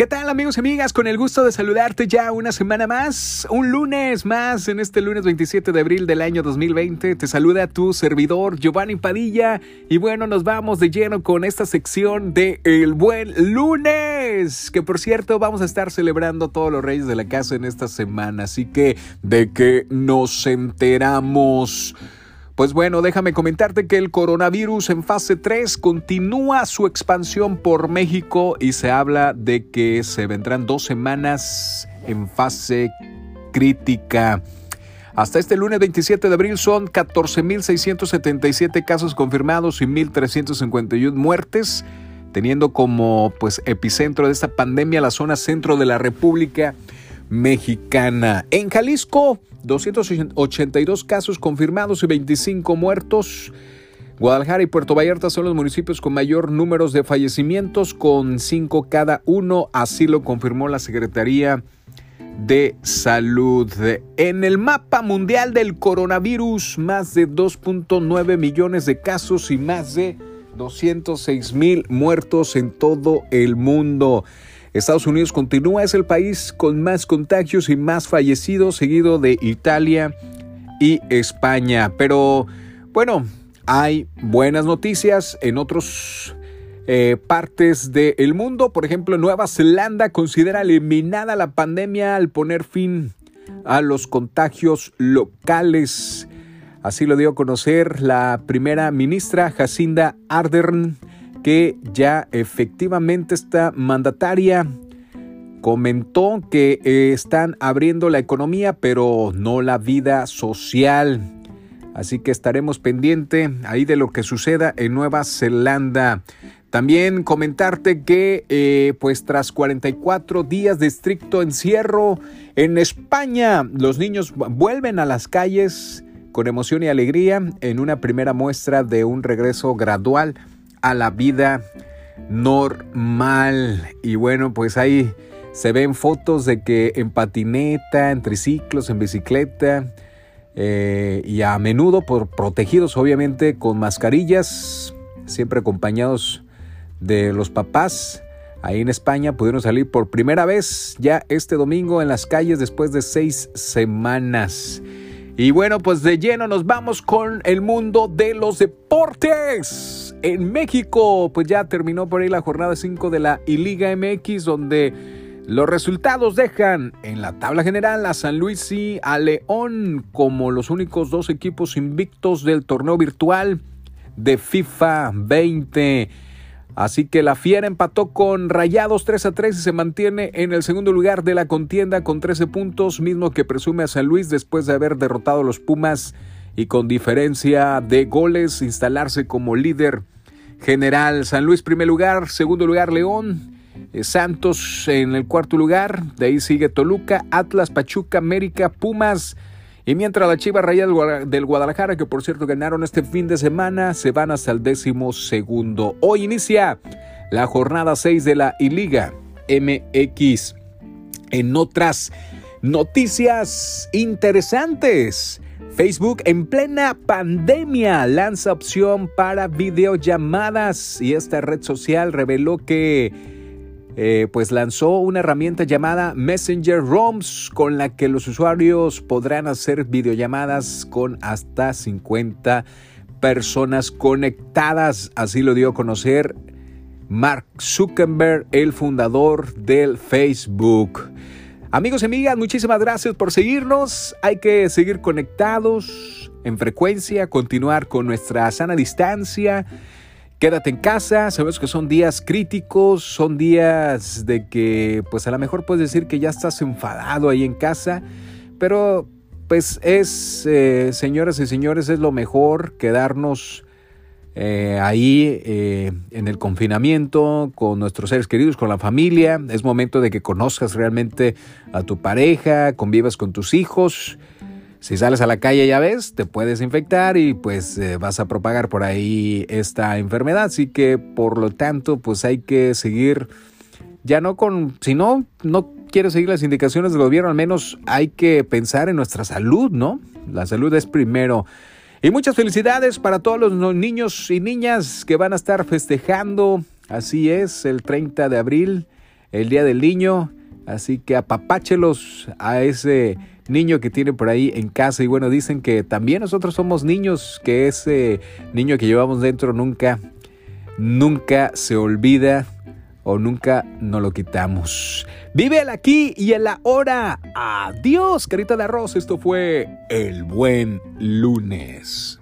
¿Qué tal amigos y amigas? Con el gusto de saludarte ya una semana más, un lunes más en este lunes 27 de abril del año 2020. Te saluda tu servidor Giovanni Padilla y bueno, nos vamos de lleno con esta sección de El Buen Lunes, que por cierto vamos a estar celebrando todos los reyes de la casa en esta semana, así que de que nos enteramos. Pues bueno, déjame comentarte que el coronavirus en fase 3 continúa su expansión por México y se habla de que se vendrán dos semanas en fase crítica. Hasta este lunes 27 de abril son 14.677 casos confirmados y 1.351 muertes, teniendo como pues epicentro de esta pandemia la zona centro de la República Mexicana. En Jalisco 282 casos confirmados y 25 muertos. Guadalajara y Puerto Vallarta son los municipios con mayor número de fallecimientos, con 5 cada uno, así lo confirmó la Secretaría de Salud. En el mapa mundial del coronavirus, más de 2.9 millones de casos y más de 206 mil muertos en todo el mundo. Estados Unidos continúa, es el país con más contagios y más fallecidos, seguido de Italia y España. Pero bueno, hay buenas noticias en otros eh, partes del mundo. Por ejemplo, Nueva Zelanda considera eliminada la pandemia al poner fin a los contagios locales. Así lo dio a conocer la primera ministra Jacinda Ardern que ya efectivamente esta mandataria comentó que eh, están abriendo la economía pero no la vida social. Así que estaremos pendiente ahí de lo que suceda en Nueva Zelanda. También comentarte que eh, pues tras 44 días de estricto encierro en España, los niños vuelven a las calles con emoción y alegría en una primera muestra de un regreso gradual a la vida normal. Y bueno, pues ahí se ven fotos de que en patineta, en triciclos, en bicicleta eh, y a menudo por protegidos obviamente con mascarillas, siempre acompañados de los papás. Ahí en España pudieron salir por primera vez ya este domingo en las calles después de seis semanas. Y bueno, pues de lleno nos vamos con el mundo de los deportes. En México, pues ya terminó por ahí la jornada 5 de la I-Liga MX, donde los resultados dejan en la tabla general a San Luis y a León como los únicos dos equipos invictos del torneo virtual de FIFA 20. Así que la Fiera empató con Rayados 3 a 3 y se mantiene en el segundo lugar de la contienda con 13 puntos, mismo que presume a San Luis después de haber derrotado a los Pumas y con diferencia de goles instalarse como líder general. San Luis primer lugar, segundo lugar León, eh, Santos en el cuarto lugar, de ahí sigue Toluca, Atlas, Pachuca, América, Pumas. Y mientras la Chiva Raya del Guadalajara, que por cierto ganaron este fin de semana, se van hasta el décimo segundo. Hoy inicia la jornada 6 de la I-Liga MX. En otras noticias interesantes, Facebook en plena pandemia lanza opción para videollamadas y esta red social reveló que eh, pues lanzó una herramienta llamada Messenger ROMs con la que los usuarios podrán hacer videollamadas con hasta 50 personas conectadas. Así lo dio a conocer Mark Zuckerberg, el fundador del Facebook. Amigos y amigas, muchísimas gracias por seguirnos. Hay que seguir conectados en frecuencia, continuar con nuestra sana distancia Quédate en casa, sabemos que son días críticos, son días de que pues a lo mejor puedes decir que ya estás enfadado ahí en casa, pero pues es, eh, señoras y señores, es lo mejor quedarnos eh, ahí eh, en el confinamiento con nuestros seres queridos, con la familia. Es momento de que conozcas realmente a tu pareja, convivas con tus hijos. Si sales a la calle ya ves, te puedes infectar y pues eh, vas a propagar por ahí esta enfermedad. Así que por lo tanto pues hay que seguir, ya no con, si no, no quieres seguir las indicaciones del gobierno, al menos hay que pensar en nuestra salud, ¿no? La salud es primero. Y muchas felicidades para todos los niños y niñas que van a estar festejando. Así es, el 30 de abril el Día del Niño. Así que apapáchelos a ese niño que tiene por ahí en casa. Y bueno, dicen que también nosotros somos niños, que ese niño que llevamos dentro nunca, nunca se olvida nunca nos lo quitamos. Vive el aquí y el ahora. Adiós, carita de arroz. Esto fue el buen lunes.